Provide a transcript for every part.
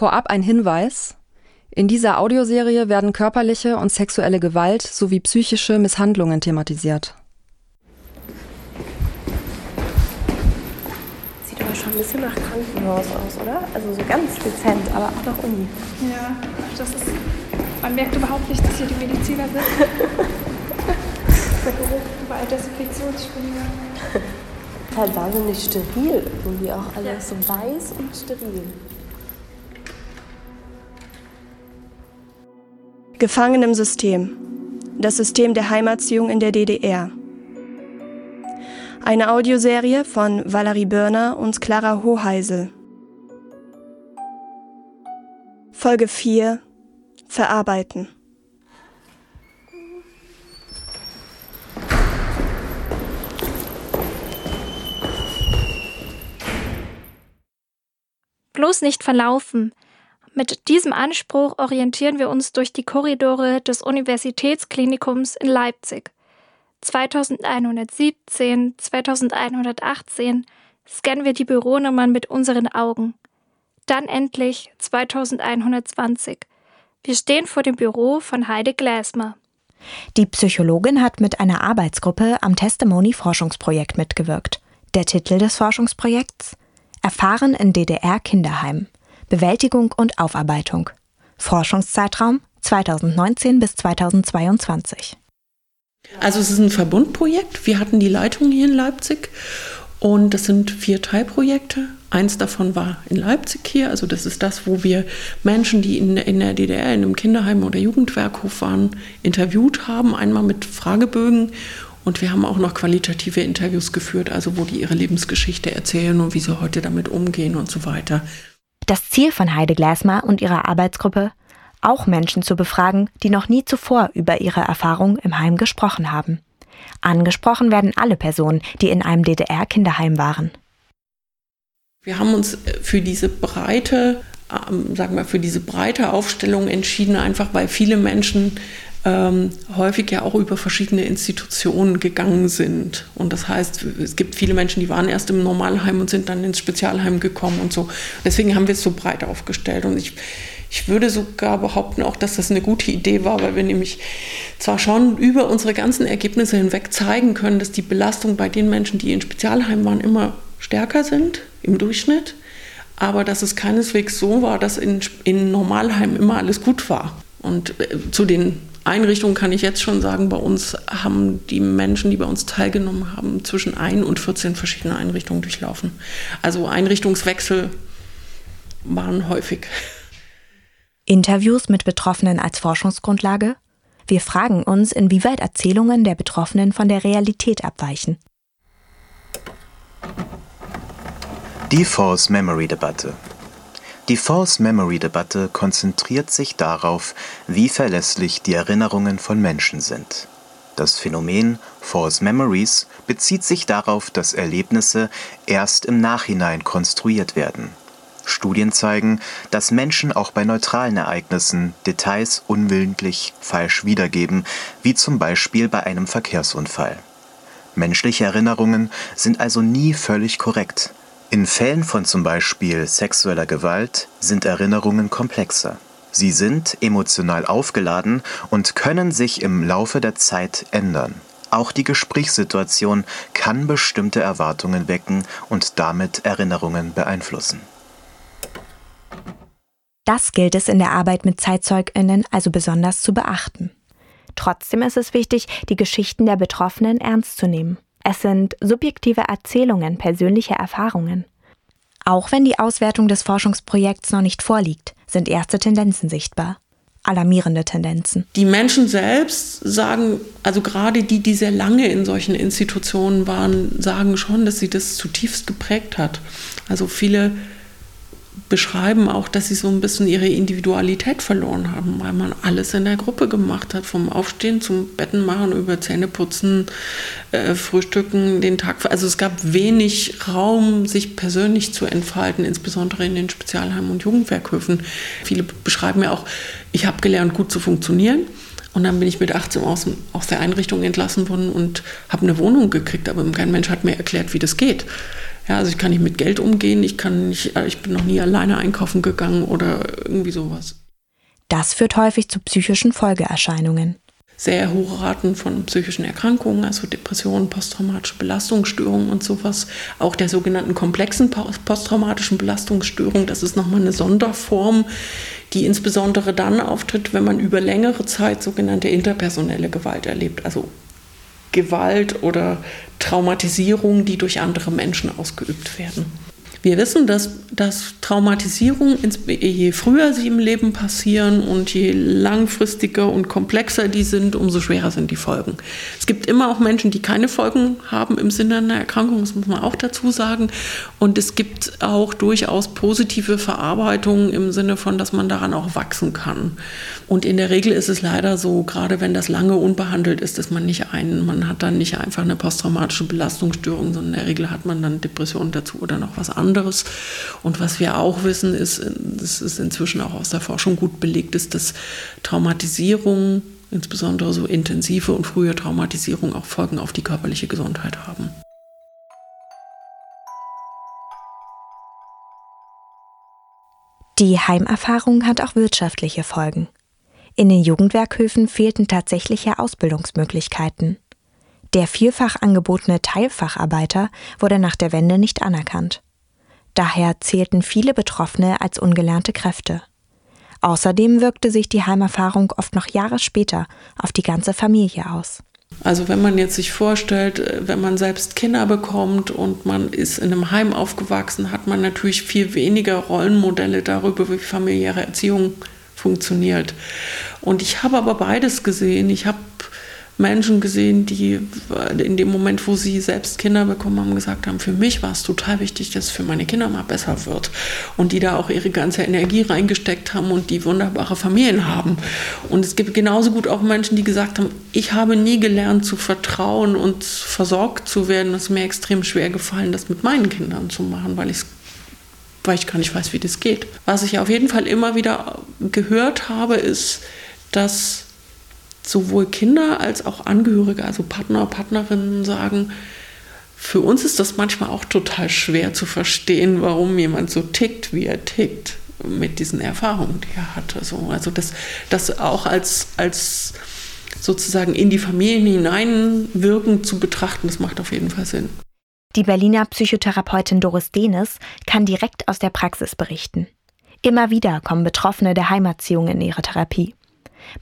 Vorab ein Hinweis. In dieser Audioserie werden körperliche und sexuelle Gewalt sowie psychische Misshandlungen thematisiert. Sieht aber schon ein bisschen nach Krankenhaus aus, oder? Also so ganz dezent, aber auch nach Uni. Ja, das ist. Man merkt überhaupt nicht, dass hier die Mediziner sind. Der Geruch überall Desinfektionsspender. Halt wahnsinnig steril, irgendwie auch alles so weiß und steril. Gefangen im System. Das System der Heimerziehung in der DDR. Eine Audioserie von Valerie Börner und Clara Hoheisel. Folge 4 Verarbeiten. Bloß nicht verlaufen. Mit diesem Anspruch orientieren wir uns durch die Korridore des Universitätsklinikums in Leipzig. 2117, 2118 scannen wir die Büronummern mit unseren Augen. Dann endlich 2120. Wir stehen vor dem Büro von Heide Gläsmer. Die Psychologin hat mit einer Arbeitsgruppe am Testimony-Forschungsprojekt mitgewirkt. Der Titel des Forschungsprojekts? Erfahren in DDR-Kinderheim. Bewältigung und Aufarbeitung. Forschungszeitraum 2019 bis 2022. Also es ist ein Verbundprojekt. Wir hatten die Leitung hier in Leipzig und das sind vier Teilprojekte. Eins davon war in Leipzig hier. Also das ist das, wo wir Menschen, die in, in der DDR in einem Kinderheim oder Jugendwerkhof waren, interviewt haben. Einmal mit Fragebögen und wir haben auch noch qualitative Interviews geführt, also wo die ihre Lebensgeschichte erzählen und wie sie heute damit umgehen und so weiter. Das Ziel von Heide Glasmer und ihrer Arbeitsgruppe, auch Menschen zu befragen, die noch nie zuvor über ihre Erfahrung im Heim gesprochen haben. Angesprochen werden alle Personen, die in einem DDR-Kinderheim waren. Wir haben uns für diese breite, ähm, sagen wir, für diese breite Aufstellung entschieden, einfach weil viele Menschen ähm, häufig ja auch über verschiedene Institutionen gegangen sind. Und das heißt, es gibt viele Menschen, die waren erst im Normalheim und sind dann ins Spezialheim gekommen und so. Deswegen haben wir es so breit aufgestellt. Und ich, ich würde sogar behaupten auch, dass das eine gute Idee war, weil wir nämlich zwar schon über unsere ganzen Ergebnisse hinweg zeigen können, dass die Belastung bei den Menschen, die in Spezialheim waren, immer stärker sind im Durchschnitt, aber dass es keineswegs so war, dass in, in Normalheim immer alles gut war. Und äh, zu den Einrichtungen kann ich jetzt schon sagen, bei uns haben die Menschen, die bei uns teilgenommen haben, zwischen 1 und 14 verschiedene Einrichtungen durchlaufen. Also Einrichtungswechsel waren häufig. Interviews mit Betroffenen als Forschungsgrundlage? Wir fragen uns, inwieweit Erzählungen der Betroffenen von der Realität abweichen. Die False Memory Debatte. Die False-Memory-Debatte konzentriert sich darauf, wie verlässlich die Erinnerungen von Menschen sind. Das Phänomen False Memories bezieht sich darauf, dass Erlebnisse erst im Nachhinein konstruiert werden. Studien zeigen, dass Menschen auch bei neutralen Ereignissen Details unwillentlich falsch wiedergeben, wie zum Beispiel bei einem Verkehrsunfall. Menschliche Erinnerungen sind also nie völlig korrekt in Fällen von zum Beispiel sexueller Gewalt sind Erinnerungen komplexer. Sie sind emotional aufgeladen und können sich im Laufe der Zeit ändern. Auch die Gesprächssituation kann bestimmte Erwartungen wecken und damit Erinnerungen beeinflussen. Das gilt es in der Arbeit mit Zeitzeuginnen also besonders zu beachten. Trotzdem ist es wichtig, die Geschichten der Betroffenen ernst zu nehmen. Es sind subjektive Erzählungen, persönliche Erfahrungen. Auch wenn die Auswertung des Forschungsprojekts noch nicht vorliegt, sind erste Tendenzen sichtbar. Alarmierende Tendenzen. Die Menschen selbst sagen, also gerade die, die sehr lange in solchen Institutionen waren, sagen schon, dass sie das zutiefst geprägt hat. Also viele beschreiben auch, dass sie so ein bisschen ihre Individualität verloren haben, weil man alles in der Gruppe gemacht hat, vom Aufstehen zum Betten machen, über Zähneputzen, äh, Frühstücken, den Tag. Also es gab wenig Raum, sich persönlich zu entfalten, insbesondere in den Spezialheimen und Jugendwerkhöfen. Viele beschreiben ja auch, ich habe gelernt, gut zu funktionieren. Und dann bin ich mit 18 aus, aus der Einrichtung entlassen worden und habe eine Wohnung gekriegt, aber kein Mensch hat mir erklärt, wie das geht. Ja, also ich kann nicht mit Geld umgehen, ich kann nicht, äh, ich bin noch nie alleine einkaufen gegangen oder irgendwie sowas. Das führt häufig zu psychischen Folgeerscheinungen. Sehr hohe Raten von psychischen Erkrankungen, also Depressionen, posttraumatische Belastungsstörungen und sowas. Auch der sogenannten komplexen posttraumatischen Belastungsstörung, das ist nochmal eine Sonderform, die insbesondere dann auftritt, wenn man über längere Zeit sogenannte interpersonelle Gewalt erlebt, also Gewalt oder Traumatisierung, die durch andere Menschen ausgeübt werden. Wir wissen, dass, dass Traumatisierung, je früher sie im Leben passieren und je langfristiger und komplexer die sind, umso schwerer sind die Folgen. Es gibt immer auch Menschen, die keine Folgen haben im Sinne einer Erkrankung, das muss man auch dazu sagen. Und es gibt auch durchaus positive Verarbeitungen im Sinne von, dass man daran auch wachsen kann. Und in der Regel ist es leider so, gerade wenn das lange unbehandelt ist, dass man nicht einen, man hat dann nicht einfach eine posttraumatische Belastungsstörung, sondern in der Regel hat man dann Depressionen dazu oder noch was anderes anderes. Und was wir auch wissen, ist, das ist inzwischen auch aus der Forschung gut belegt, ist, dass Traumatisierung, insbesondere so intensive und frühe Traumatisierung, auch Folgen auf die körperliche Gesundheit haben. Die Heimerfahrung hat auch wirtschaftliche Folgen. In den Jugendwerkhöfen fehlten tatsächliche Ausbildungsmöglichkeiten. Der vielfach angebotene Teilfacharbeiter wurde nach der Wende nicht anerkannt. Daher zählten viele Betroffene als ungelernte Kräfte. Außerdem wirkte sich die Heimerfahrung oft noch Jahre später auf die ganze Familie aus. Also wenn man jetzt sich vorstellt, äh, wenn man selbst Kinder bekommt und man ist in einem Heim aufgewachsen, hat man natürlich viel weniger Rollenmodelle darüber, wie familiäre Erziehung funktioniert. Und ich habe aber beides gesehen. Ich habe Menschen gesehen, die in dem Moment, wo sie selbst Kinder bekommen haben, gesagt haben, für mich war es total wichtig, dass es für meine Kinder mal besser wird. Und die da auch ihre ganze Energie reingesteckt haben und die wunderbare Familien haben. Und es gibt genauso gut auch Menschen, die gesagt haben, ich habe nie gelernt zu vertrauen und versorgt zu werden. Es ist mir extrem schwer gefallen, das mit meinen Kindern zu machen, weil ich weil ich gar nicht weiß, wie das geht. Was ich auf jeden Fall immer wieder gehört habe, ist, dass sowohl Kinder als auch Angehörige, also Partner, Partnerinnen sagen, für uns ist das manchmal auch total schwer zu verstehen, warum jemand so tickt, wie er tickt, mit diesen Erfahrungen, die er hatte. So, also das, das auch als, als sozusagen in die Familien hineinwirken zu betrachten, das macht auf jeden Fall Sinn. Die Berliner Psychotherapeutin Doris Denis kann direkt aus der Praxis berichten. Immer wieder kommen Betroffene der Heimerziehung in ihre Therapie.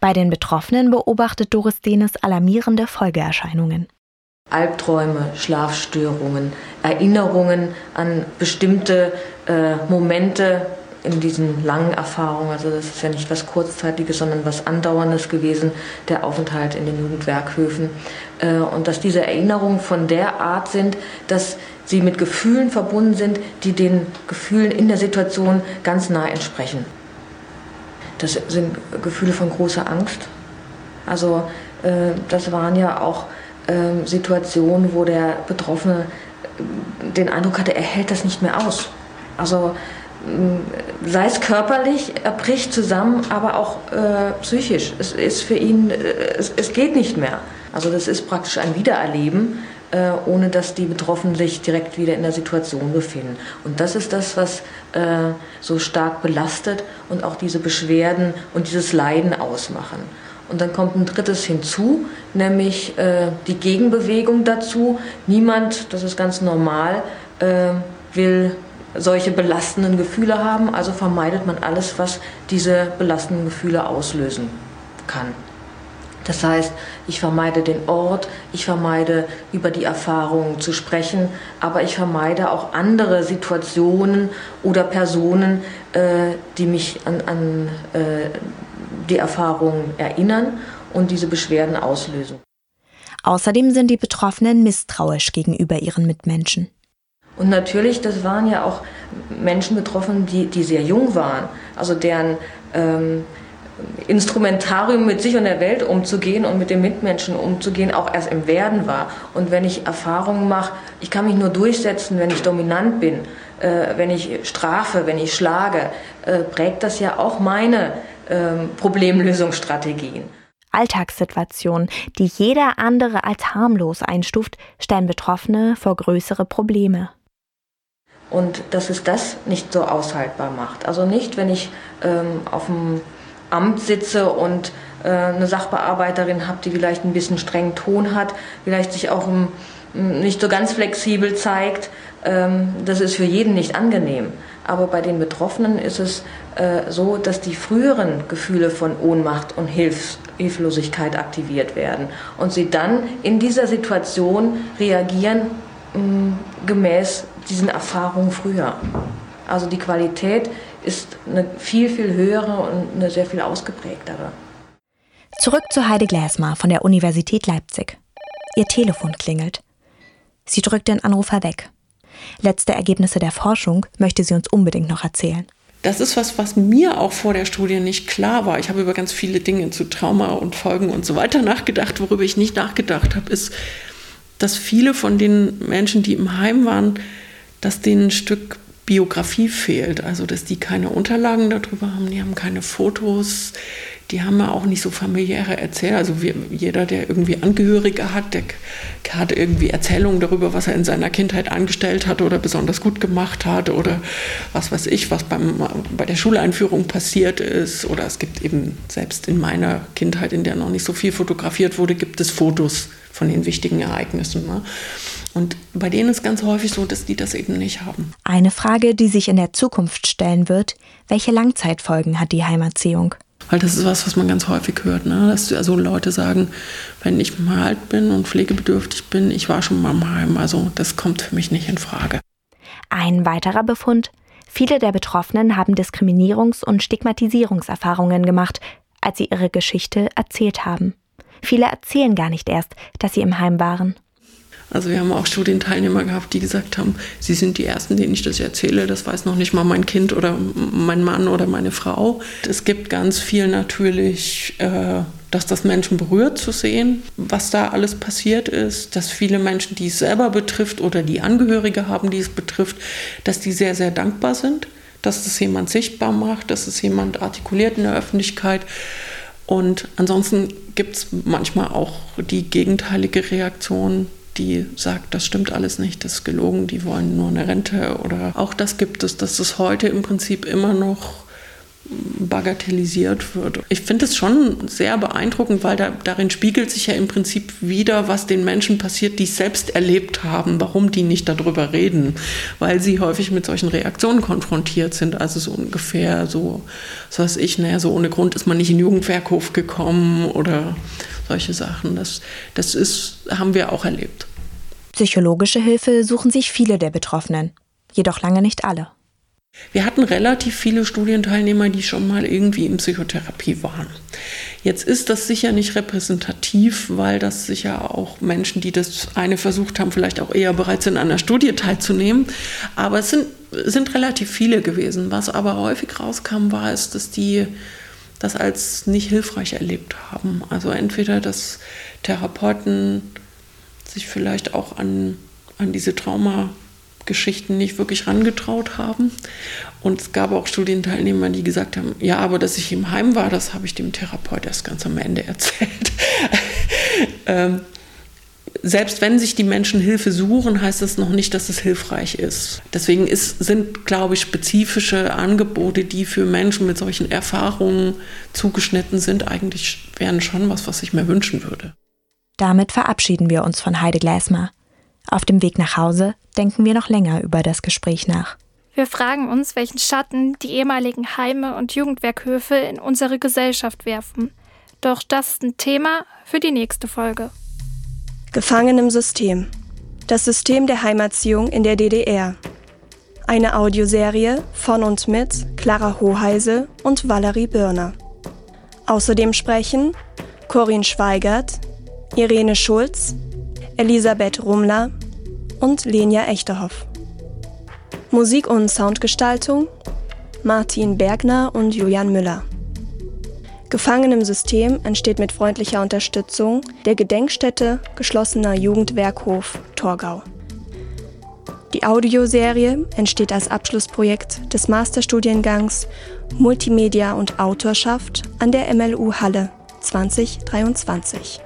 Bei den Betroffenen beobachtet Doris Denis alarmierende Folgeerscheinungen. Albträume, Schlafstörungen, Erinnerungen an bestimmte äh, Momente in diesen langen Erfahrungen. Also das ist ja nicht was Kurzzeitiges, sondern was Andauerndes gewesen, der Aufenthalt in den Jugendwerkhöfen. Äh, und dass diese Erinnerungen von der Art sind, dass sie mit Gefühlen verbunden sind, die den Gefühlen in der Situation ganz nah entsprechen. Das sind Gefühle von großer Angst. Also äh, das waren ja auch äh, Situationen, wo der Betroffene äh, den Eindruck hatte, er hält das nicht mehr aus. Also äh, sei es körperlich, er bricht zusammen, aber auch äh, psychisch. Es ist für ihn, äh, es, es geht nicht mehr. Also das ist praktisch ein Wiedererleben äh, ohne dass die Betroffenen sich direkt wieder in der Situation befinden. Und das ist das, was äh, so stark belastet und auch diese Beschwerden und dieses Leiden ausmachen. Und dann kommt ein drittes hinzu, nämlich äh, die Gegenbewegung dazu. Niemand, das ist ganz normal, äh, will solche belastenden Gefühle haben, also vermeidet man alles, was diese belastenden Gefühle auslösen kann. Das heißt, ich vermeide den Ort, ich vermeide über die Erfahrungen zu sprechen, aber ich vermeide auch andere Situationen oder Personen, äh, die mich an, an äh, die Erfahrungen erinnern und diese Beschwerden auslösen. Außerdem sind die Betroffenen misstrauisch gegenüber ihren Mitmenschen. Und natürlich, das waren ja auch Menschen betroffen, die, die sehr jung waren, also deren ähm, Instrumentarium mit sich und der Welt umzugehen und mit den Mitmenschen umzugehen, auch erst im Werden war. Und wenn ich Erfahrungen mache, ich kann mich nur durchsetzen, wenn ich dominant bin, äh, wenn ich strafe, wenn ich schlage, äh, prägt das ja auch meine äh, Problemlösungsstrategien. Alltagssituationen, die jeder andere als harmlos einstuft, stellen Betroffene vor größere Probleme. Und dass es das nicht so aushaltbar macht. Also nicht, wenn ich ähm, auf dem Amt sitze und äh, eine Sachbearbeiterin habe, die vielleicht ein bisschen strengen Ton hat, vielleicht sich auch um, nicht so ganz flexibel zeigt. Ähm, das ist für jeden nicht angenehm. Aber bei den Betroffenen ist es äh, so, dass die früheren Gefühle von Ohnmacht und Hilflosigkeit aktiviert werden und sie dann in dieser Situation reagieren mh, gemäß diesen Erfahrungen früher. Also die Qualität ist eine viel, viel höhere und eine sehr viel ausgeprägtere. Zurück zu Heide Gläsmar von der Universität Leipzig. Ihr Telefon klingelt. Sie drückt den Anrufer weg. Letzte Ergebnisse der Forschung möchte sie uns unbedingt noch erzählen. Das ist was, was mir auch vor der Studie nicht klar war. Ich habe über ganz viele Dinge zu Trauma und Folgen und so weiter nachgedacht. Worüber ich nicht nachgedacht habe, ist, dass viele von den Menschen, die im Heim waren, dass denen ein Stück Biografie fehlt. Also, dass die keine Unterlagen darüber haben, die haben keine Fotos, die haben ja auch nicht so familiäre Erzähler. Also wir, jeder, der irgendwie Angehörige hat, der hat irgendwie Erzählungen darüber, was er in seiner Kindheit angestellt hat oder besonders gut gemacht hat oder was weiß ich, was beim, bei der Schuleinführung passiert ist. Oder es gibt eben selbst in meiner Kindheit, in der noch nicht so viel fotografiert wurde, gibt es Fotos von den wichtigen Ereignissen. Ne? Und bei denen ist ganz häufig so, dass die das eben nicht haben. Eine Frage, die sich in der Zukunft stellen wird, welche Langzeitfolgen hat die Heimerziehung? Weil das ist was, was man ganz häufig hört, ne? dass also Leute sagen, wenn ich mal alt bin und pflegebedürftig bin, ich war schon mal im Heim, also das kommt für mich nicht in Frage. Ein weiterer Befund, viele der Betroffenen haben Diskriminierungs- und Stigmatisierungserfahrungen gemacht, als sie ihre Geschichte erzählt haben. Viele erzählen gar nicht erst, dass sie im Heim waren. Also wir haben auch Studienteilnehmer gehabt, die gesagt haben, sie sind die Ersten, denen ich das erzähle. Das weiß noch nicht mal mein Kind oder mein Mann oder meine Frau. Es gibt ganz viel natürlich, äh, dass das Menschen berührt zu sehen, was da alles passiert ist. Dass viele Menschen, die es selber betrifft oder die Angehörige haben, die es betrifft, dass die sehr, sehr dankbar sind, dass es jemand sichtbar macht, dass es jemand artikuliert in der Öffentlichkeit. Und ansonsten gibt es manchmal auch die gegenteilige Reaktion, die sagt, das stimmt alles nicht, das ist gelogen, die wollen nur eine Rente oder auch das gibt es, dass es heute im Prinzip immer noch bagatellisiert wird. Ich finde es schon sehr beeindruckend, weil da, darin spiegelt sich ja im Prinzip wieder, was den Menschen passiert, die es selbst erlebt haben, warum die nicht darüber reden, weil sie häufig mit solchen Reaktionen konfrontiert sind. Also so ungefähr so, was ich, naja, so ohne Grund ist man nicht in den Jugendwerkhof gekommen oder solche Sachen. Das, das ist, haben wir auch erlebt. Psychologische Hilfe suchen sich viele der Betroffenen, jedoch lange nicht alle. Wir hatten relativ viele Studienteilnehmer, die schon mal irgendwie in Psychotherapie waren. Jetzt ist das sicher nicht repräsentativ, weil das sicher auch Menschen, die das eine versucht haben, vielleicht auch eher bereit sind, an einer Studie teilzunehmen. Aber es sind, sind relativ viele gewesen. Was aber häufig rauskam, war es, dass die das als nicht hilfreich erlebt haben. Also entweder, dass Therapeuten sich vielleicht auch an, an diese Traumageschichten nicht wirklich rangetraut haben. Und es gab auch Studienteilnehmer, die gesagt haben, ja, aber dass ich im Heim war, das habe ich dem Therapeut erst ganz am Ende erzählt. ähm, selbst wenn sich die Menschen Hilfe suchen, heißt das noch nicht, dass es hilfreich ist. Deswegen ist, sind, glaube ich, spezifische Angebote, die für Menschen mit solchen Erfahrungen zugeschnitten sind, eigentlich wären schon was, was ich mir wünschen würde. Damit verabschieden wir uns von Heide Gläsmer. Auf dem Weg nach Hause denken wir noch länger über das Gespräch nach. Wir fragen uns, welchen Schatten die ehemaligen Heime und Jugendwerkhöfe in unsere Gesellschaft werfen. Doch das ist ein Thema für die nächste Folge. Gefangen im System. Das System der Heimerziehung in der DDR. Eine Audioserie von und mit Clara Hoheise und Valerie Birner. Außerdem sprechen Corinne Schweigert, Irene Schulz, Elisabeth Rumler und Lenia Echterhoff. Musik und Soundgestaltung Martin Bergner und Julian Müller. Gefangen im System entsteht mit freundlicher Unterstützung der Gedenkstätte geschlossener Jugendwerkhof Torgau. Die Audioserie entsteht als Abschlussprojekt des Masterstudiengangs Multimedia und Autorschaft an der MLU Halle 2023.